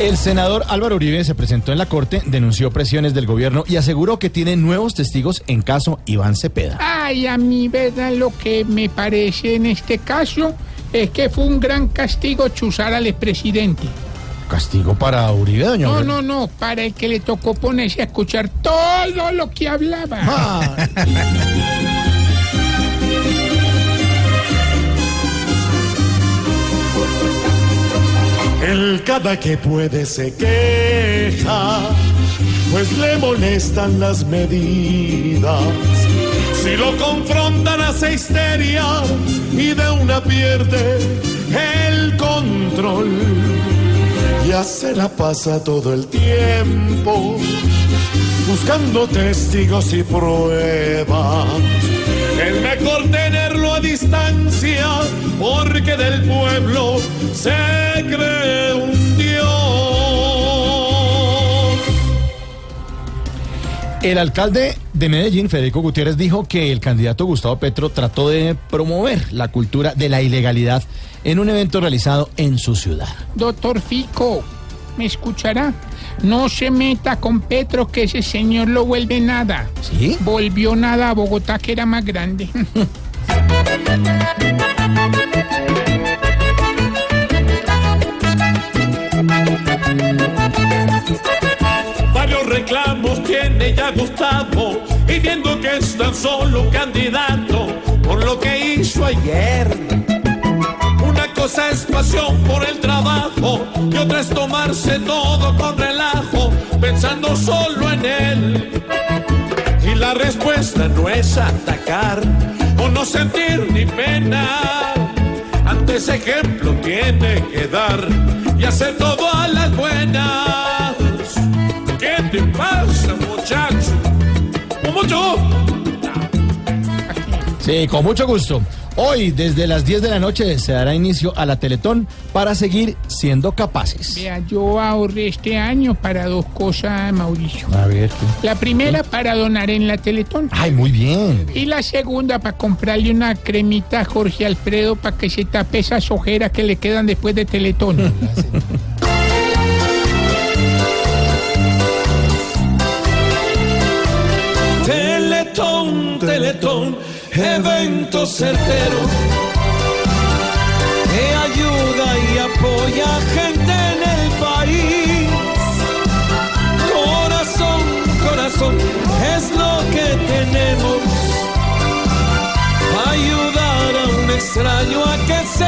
El senador Álvaro Uribe se presentó en la corte, denunció presiones del gobierno y aseguró que tiene nuevos testigos en caso Iván Cepeda. Ay, a mí, verdad, lo que me parece en este caso es que fue un gran castigo chuzar al expresidente. ¿Castigo para Uribe, doña No, no, no, para el que le tocó ponerse a escuchar todo lo que hablaba. Ah. El cada que puede se queja, pues le molestan las medidas. Si lo confrontan hace histeria y de una pierde el control. Ya se la pasa todo el tiempo buscando testigos y pruebas. A distancia porque del pueblo se cree un Dios. El alcalde de Medellín, Federico Gutiérrez, dijo que el candidato Gustavo Petro trató de promover la cultura de la ilegalidad en un evento realizado en su ciudad. Doctor Fico, ¿me escuchará? No se meta con Petro, que ese señor lo vuelve nada. ¿Sí? Volvió nada a Bogotá, que era más grande. Varios reclamos tiene ya Gustavo y viendo que es tan solo candidato por lo que hizo ayer. Una cosa es pasión por el trabajo y otra es tomarse todo con relajo, pensando solo en él. Y la respuesta no es atacar o no sentir ni pena. Ante ese ejemplo tiene que dar y hacer todo a las buenas. ¿Qué te pasa, Sí, con mucho gusto. Hoy, desde las 10 de la noche, se dará inicio a la Teletón para seguir siendo capaces. Vea, yo ahorré este año para dos cosas, Mauricio. A ver, ¿qué? La primera para donar en la Teletón. Ay, muy bien. Y la segunda para comprarle una cremita a Jorge Alfredo para que se tape esas ojeras que le quedan después de Teletón. Teletón, Teletón, evento certero que ayuda y apoya a gente en el país. Corazón, corazón, es lo que tenemos. Ayudar a un extraño a que feliz.